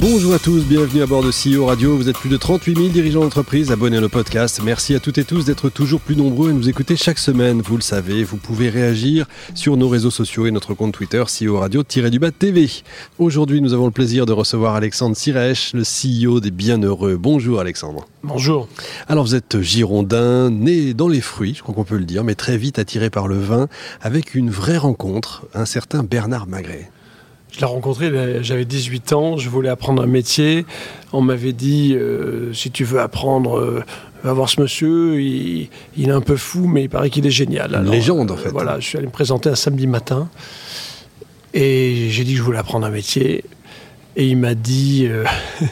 Bonjour à tous, bienvenue à bord de CEO Radio. Vous êtes plus de 38 000 dirigeants d'entreprise abonnés à nos podcasts. Merci à toutes et tous d'être toujours plus nombreux à nous écouter chaque semaine. Vous le savez, vous pouvez réagir sur nos réseaux sociaux et notre compte Twitter CEO Radio-du-Bas TV. Aujourd'hui, nous avons le plaisir de recevoir Alexandre Sirèche, le CEO des Bienheureux. Bonjour Alexandre. Bonjour. Alors vous êtes girondin, né dans les fruits, je crois qu'on peut le dire, mais très vite attiré par le vin, avec une vraie rencontre, un certain Bernard Magret. Je l'ai rencontré, j'avais 18 ans, je voulais apprendre un métier. On m'avait dit, euh, si tu veux apprendre, euh, va voir ce monsieur, il, est un peu fou, mais il paraît qu'il est génial. Une légende, en fait. voilà, je suis allé me présenter un samedi matin. Et j'ai dit que je voulais apprendre un métier. Et il m'a dit, euh,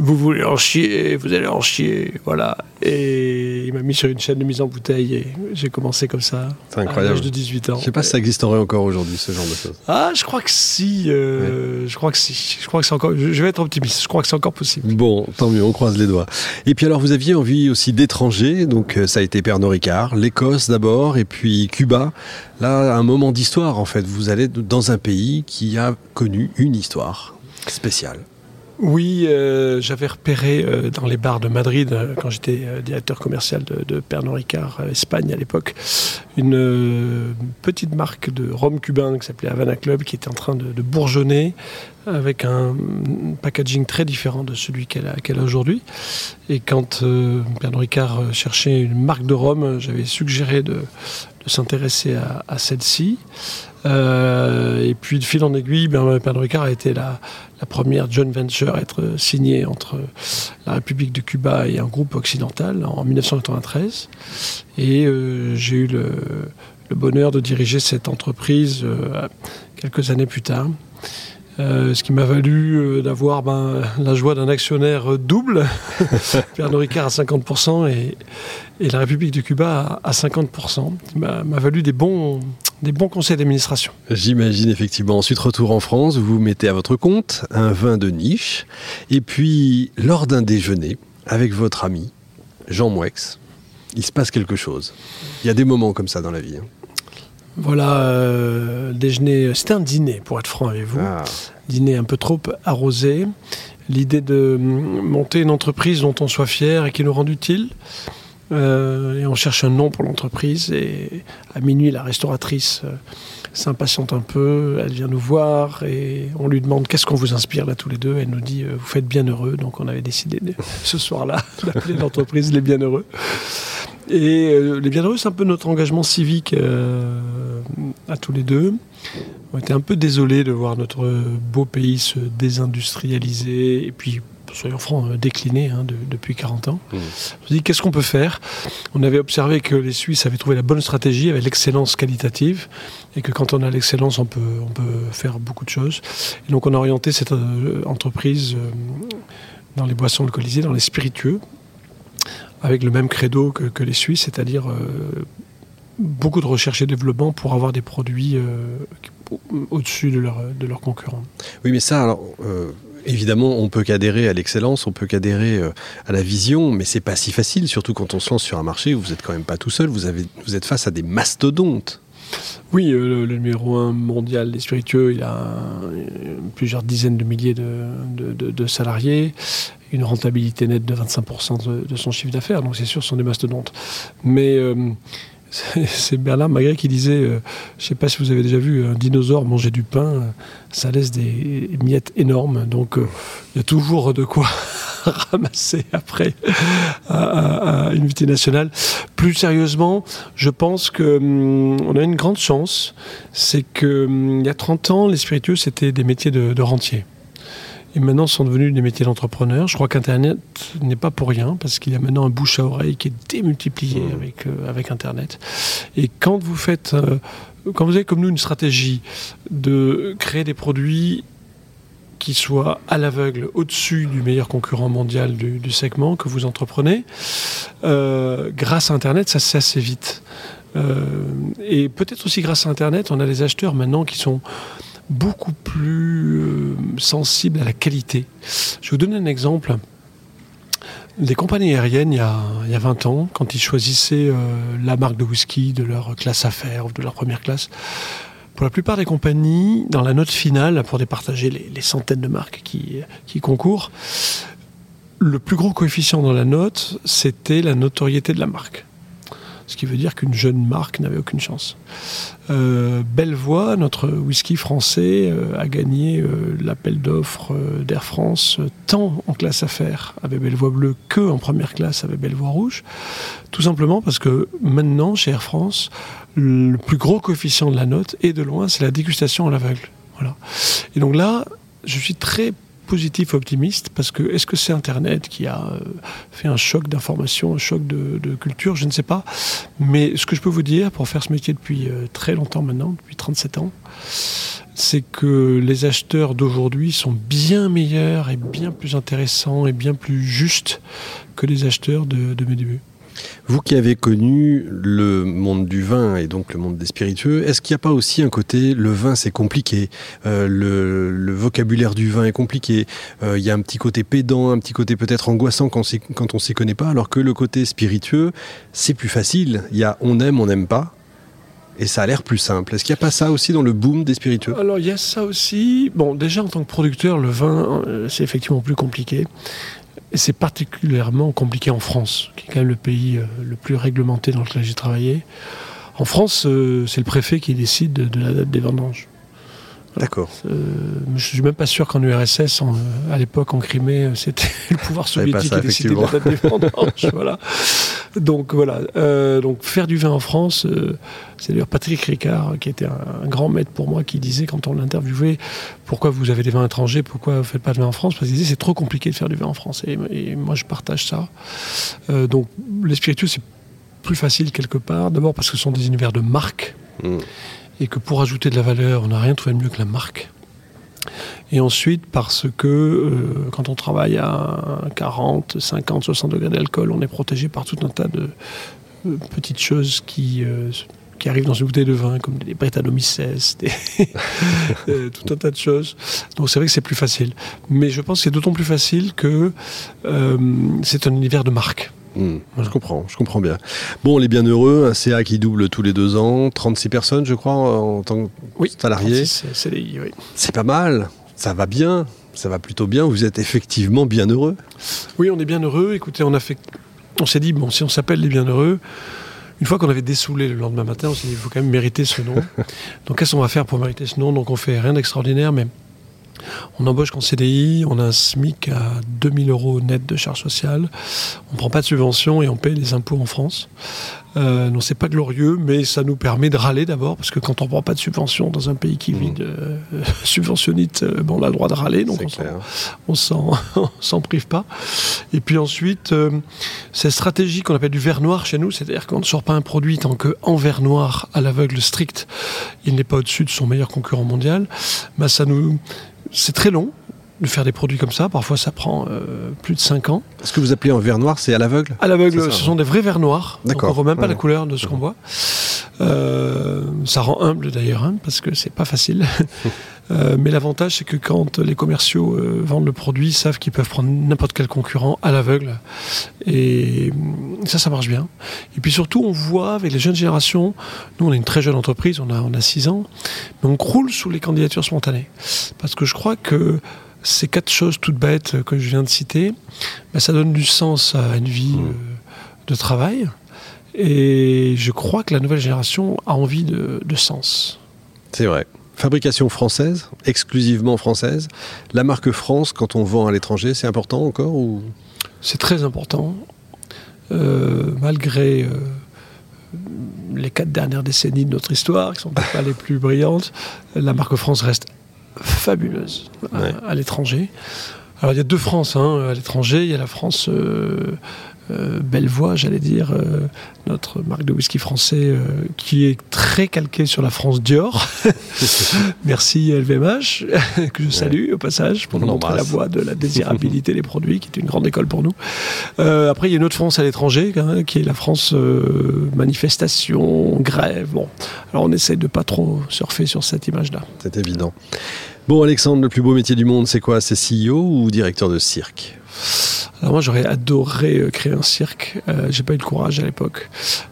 vous voulez en chier, vous allez en chier, voilà. Et il m'a mis sur une chaîne de mise en bouteille et j'ai commencé comme ça. C'est incroyable. À l'âge de 18 ans. Je sais pas si ça existerait encore aujourd'hui, ce genre de choses. Ah, je crois que si. Euh, je crois que si. Je crois que c'est encore. Je vais être optimiste. Je crois que c'est encore possible. Bon, tant mieux. On croise les doigts. Et puis alors, vous aviez envie aussi d'étrangers. Donc euh, ça a été Pernod Ricard, l'Écosse d'abord, et puis Cuba. Là, un moment d'histoire en fait. Vous allez dans un pays qui a connu une histoire spéciale. Oui, euh, j'avais repéré euh, dans les bars de Madrid, euh, quand j'étais directeur commercial de, Pernod Ricard Espagne à l'époque, une petite marque de rhum cubain qui s'appelait Havana Club, qui était en train de, bourgeonner avec un packaging très différent de celui qu'elle a, aujourd'hui. Et quand Pernod Ricard cherchait une marque de rhum, j'avais suggéré de, s'intéresser à, celle-ci. et puis de fil en aiguille, ben, Ricard a été la, la première joint venture à être signée entre la République de Cuba et un groupe occidental en 1993. Et euh, j'ai eu le, bonheur de diriger cette entreprise euh, quelques années plus tard. Euh, ce qui m'a valu d'avoir ben, la joie d'un actionnaire double, Pernod Ricard à 50% et, la République de Cuba à, à 50%. m'a valu des bons, des bons conseils d'administration. J'imagine effectivement. Ensuite, retour en France, vous mettez à votre compte un vin de niche. Et puis, lors d'un déjeuner avec votre ami, Jean Mouex, il se passe quelque chose. Il y a des moments comme ça dans la vie. Hein. Voilà, euh, déjeuner, c'était un dîner pour être franc avec vous. Ah. Dîner un peu trop arrosé. L'idée de monter une entreprise dont on soit fier et qui nous rende utile. Euh, et on cherche un nom pour l'entreprise. Et à minuit, la restauratrice euh, s'impatiente un peu. Elle vient nous voir et on lui demande qu'est-ce qu'on vous inspire là tous les deux. Elle nous dit euh, vous faites bien heureux. Donc on avait décidé ce soir-là d'appeler l'entreprise Les Bienheureux. Et Les Bienheureux, c'est un peu notre engagement civique à tous les deux. On était un peu désolés de voir notre beau pays se désindustrialiser et puis soyons francs, euh, décliné hein, depuis 40 ans. Mmh. On dit qu'est-ce qu'on peut faire? On avait observé que les Suisses avaient trouvé la bonne stratégie avec l'excellence qualitative et que quand on a l'excellence, on peut, on peut faire beaucoup de choses. Et donc on a orienté cette euh, entreprise euh, dans les boissons alcoolisées, dans les spiritueux, avec le même credo que, les Suisses, c'est-à-dire beaucoup de recherche et développement pour avoir des produits au-dessus de, leur, de leurs concurrents. Oui, mais ça, alors, Évidemment, on peut qu'adhérer à l'excellence, on peut qu'adhérer euh, à la vision, mais c'est pas si facile, surtout quand on se lance sur un marché où vous n'êtes quand même pas tout seul, vous, avez, vous êtes face à des mastodontes. Oui, euh, le, numéro un mondial des spiritueux, il a euh, plusieurs dizaines de milliers de, salariés, une rentabilité nette de 25% de, son chiffre d'affaires, donc c'est sûr, ce sont des mastodontes. Mais c'est Bernard Magret qui disait, euh, je ne sais pas si vous avez déjà vu un dinosaure manger du pain, euh, ça laisse des miettes énormes, donc euh, il y a toujours de quoi ramasser après à, une multinationale. Plus sérieusement, je pense qu'on hum, a une grande chance, c'est qu'il hum, y a 30 ans, les spiritueux, c'était des métiers de, de rentiers et maintenant sont devenus des métiers d'entrepreneurs. Je crois qu'Internet n'est pas pour rien, parce qu'il y a maintenant un bouche à oreille qui est démultiplié mmh. avec, euh, avec Internet. Et quand vous faites, euh, quand vous avez comme nous une stratégie de créer des produits qui soient à l'aveugle au-dessus du meilleur concurrent mondial du, segment que vous entreprenez, euh, grâce à Internet, ça se assez vite. et peut-être aussi grâce à Internet, on a des acheteurs maintenant qui sont beaucoup plus euh, sensible à la qualité. Je vais vous donner un exemple. Les compagnies aériennes, il y a, il y a 20 ans, quand ils choisissaient la marque de whisky de leur classe affaires ou de leur première classe, pour la plupart des compagnies, dans la note finale, pour départager les, les centaines de marques qui, qui concourent, le plus gros coefficient dans la note, c'était la notoriété de la marque. Ce qui veut dire qu'une jeune marque n'avait aucune chance. Euh, Bellevoie, notre whisky français, euh, a gagné euh, l'appel d'offres euh, d'Air France tant en classe affaires avec Bellevoie bleu que en première classe avec Bellevoie rouge. Tout simplement parce que maintenant, chez Air France, le plus gros coefficient de la note, et de loin, c'est la dégustation à l'aveugle. Voilà. Et donc là, je suis très positif, optimiste, parce que est-ce que c'est Internet qui a euh, fait un choc d'information, un choc de, culture? Je ne sais pas. Mais ce que je peux vous dire, pour faire ce métier depuis euh, très longtemps maintenant, depuis 37 ans, c'est que les acheteurs d'aujourd'hui sont bien meilleurs et bien plus intéressants et bien plus justes que les acheteurs de mes débuts. Vous qui avez connu le monde du vin et donc le monde des spiritueux, est-ce qu'il n'y a pas aussi un côté le vin c'est compliqué, euh, le, vocabulaire du vin est compliqué, euh, il y a un petit côté pédant, un petit côté peut-être angoissant quand, quand on s'y connaît pas, alors que le côté spiritueux c'est plus facile. Il y a on aime, on n'aime pas. Et ça a l'air plus simple. Est-ce qu'il n'y a pas ça aussi dans le boom des spiritueux? Alors il y a ça aussi. Bon, déjà en tant que producteur, le vin, euh, c'est effectivement plus compliqué. Et c'est particulièrement compliqué en France, qui est quand même le pays euh, le plus réglementé dans lequel j'ai travaillé. En France, euh, c'est le préfet qui décide de, de la date des vendanges. D'accord. Euh, je suis même pas sûr qu'en URSS, à l'époque en Crimée, c'était le pouvoir soviétique qui décidait de la vendanges. voilà. Donc voilà. Euh, donc faire du vin en France, euh, c'est d'ailleurs Patrick Ricard, qui était un, un, grand maître pour moi, qui disait quand on l'interviewait, pourquoi vous avez des vins étrangers, pourquoi vous faites pas de vin en France? Parce qu'il disait c'est trop compliqué de faire du vin en France. Et, et moi je partage ça. Euh, donc les spiritueux c'est plus facile quelque part. D'abord parce que ce sont des univers de marque. Mmh et que pour ajouter de la valeur, on n'a rien trouvé de mieux que la marque. Et ensuite, parce que euh, quand on travaille à 40, 50, 60 degrés d'alcool, on est protégé par tout un tas de euh, petites choses qui, euh, qui arrivent dans une bouteille de vin, comme des Brettanomyces, tout un tas de choses. Donc c'est vrai que c'est plus facile. Mais je pense que c'est d'autant plus facile que c'est un univers de marque. Mmh, je comprends, je comprends bien. Bon, on est bien heureux, un CA qui double tous les deux ans, 36 personnes, je crois, en tant que oui, salarié. CDI, oui. C'est pas mal, ça va bien, ça va plutôt bien. Vous êtes effectivement bien heureux. Oui, on est bien heureux. Écoutez, on a fait, on s'est dit bon, si on s'appelle les bienheureux. Une fois qu'on avait dessoulé le lendemain matin, on s'est dit il faut quand même mériter ce nom. Donc qu'est-ce qu'on va faire pour mériter ce nom? Donc on fait rien d'extraordinaire, mais on embauche qu'en CDI, on a un SMIC à 2000 euros net de charges sociales, on ne prend pas de subvention et on paye les impôts en France. Euh, non, c'est pas glorieux, mais ça nous permet de râler d'abord, parce que quand on ne prend pas de subvention dans un pays qui vit de euh, subventionnite, euh, bon, on a le droit de râler, donc on s'en prive pas. Et puis ensuite, cette stratégie qu'on appelle du verre noir chez nous, c'est-à-dire qu'on ne sort pas un produit tant qu'en verre noir, à l'aveugle strict, il n'est pas au-dessus de son meilleur concurrent mondial, bah, ça nous c'est très long de faire des produits comme ça. Parfois, ça prend euh, plus de 5 ans. Ce que vous appelez en verre noir, c'est à l'aveugle À l'aveugle, ce sont des vrais verres noirs. D'accord. On ne voit même pas ouais. la couleur de ce qu'on voit. Euh, ça rend humble d'ailleurs, hein, parce que c'est pas facile. euh, mais l'avantage, c'est que quand les commerciaux euh, vendent le produit, ils savent qu'ils peuvent prendre n'importe quel concurrent à l'aveugle. Et ça, ça marche bien. Et puis surtout, on voit avec les jeunes générations, nous, on est une très jeune entreprise, on a, on a 6 ans, mais on croule sous les candidatures spontanées. Parce que je crois que ces quatre choses toutes bêtes que je viens de citer, ben, ça donne du sens à une vie mmh. de travail. Et je crois que la nouvelle génération a envie de, de sens. C'est vrai. Fabrication française, exclusivement française. La marque France, quand on vend à l'étranger, c'est important encore ou... C'est très important. Euh, malgré euh, les quatre dernières décennies de notre histoire, qui sont peut-être pas les plus brillantes, la marque France reste fabuleuse ouais. à, à l'étranger. Alors il y a deux France hein, à l'étranger. Il y a la France euh, euh, Bellevoie, j'allais dire, euh, notre marque de whisky français euh, qui est très calquée sur la France Dior. Merci LVMH, que je salue ouais. au passage pour nous montrer la voie de la désirabilité des produits, qui est une grande école pour nous. Euh, après, il y a une autre France à l'étranger, hein, qui est la France euh, manifestation, grève. Bon, alors on essaye de pas trop surfer sur cette image-là. C'est évident. Bon, Alexandre, le plus beau métier du monde, c'est quoi? C'est CEO ou directeur de cirque? Alors moi j'aurais adoré euh, créer un cirque, euh, j'ai pas eu le courage à l'époque.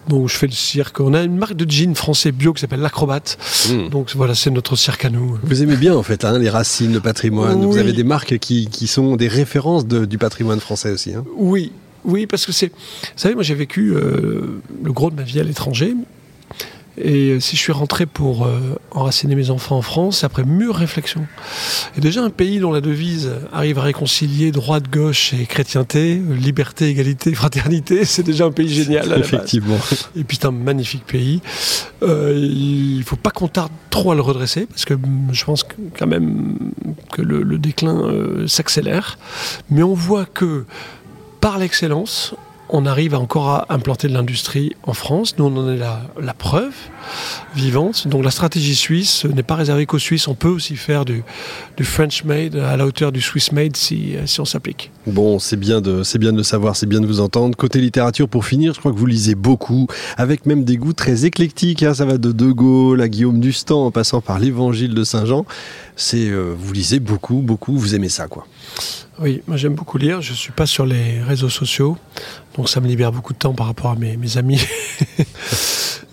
Donc je fais le cirque. On a une marque de jeans français bio qui s'appelle l'Acrobate. Hmm. Donc voilà, c'est notre cirque à nous. Vous aimez bien en fait hein, les racines, le patrimoine. Vous avez des marques qui, sont des références du patrimoine français aussi. Hein. Oui, oui, parce que c'est. Vous savez, moi j'ai vécu euh, le gros de ma vie à l'étranger. Et euh, si je suis rentré pour euh, enraciner mes enfants en France, c'est après mûre réflexion. Et déjà un pays dont la devise arrive à réconcilier droite, gauche et chrétienté, liberté, égalité, fraternité, c'est déjà un pays génial. Effectivement. Et puis c'est un magnifique pays. Euh, il ne faut pas qu'on tarde trop à le redresser, parce que je pense quand même que le, le déclin s'accélère. Mais on voit que par l'excellence, on arrive encore à implanter de l'industrie en France. Nous, on en est la, la preuve vivante. Donc la stratégie suisse n'est pas réservée qu'aux Suisses. On peut aussi faire du, French made à la hauteur du Swiss made si, si on s'applique. Bon, c'est bien, de, bien de le savoir, c'est bien de vous entendre. Côté littérature, pour finir, je crois que vous lisez beaucoup, avec même des goûts très éclectiques. Hein. Ça va de De Gaulle à Guillaume Dustan en passant par l'Évangile de Saint Jean. Euh, vous lisez beaucoup, beaucoup, vous aimez ça, quoi. Oui, moi j'aime beaucoup lire. Je ne suis pas sur les réseaux sociaux, donc ça me libère beaucoup de temps par rapport à mes, amis.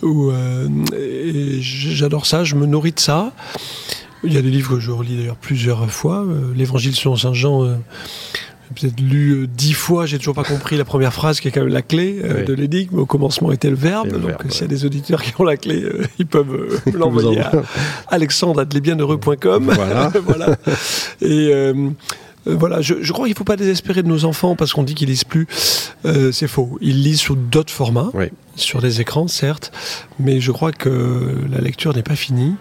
Euh, j'adore ça, je me nourris de ça. Il y a des livres que je relis d'ailleurs plusieurs fois. Euh, L'Évangile selon Saint Jean, euh, j'ai peut-être lu dix fois, j'ai toujours pas compris la première phrase qui est quand même la clé de l'énigme. Au commencement était le verbe. donc s'il y a des auditeurs qui ont la clé, ils peuvent l'envoyer à alexandre.bienheureux.com. Voilà. voilà. Et euh, voilà, je, crois qu'il ne faut pas désespérer de nos enfants parce qu'on dit qu'ils lisent plus. Euh, c'est faux. Ils lisent sous d'autres formats, sur des écrans, certes, mais je crois que la lecture n'est pas finie.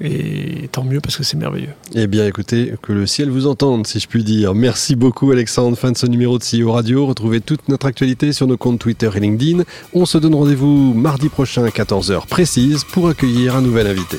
Et tant mieux parce que c'est merveilleux. Eh bien, écoutez, que le ciel vous entende, si je puis dire. Merci beaucoup, Alexandre. Fin de ce numéro de CEO Radio. Retrouvez toute notre actualité sur nos comptes Twitter et LinkedIn. On se donne rendez-vous mardi prochain à 14h précise pour accueillir un nouvel invité.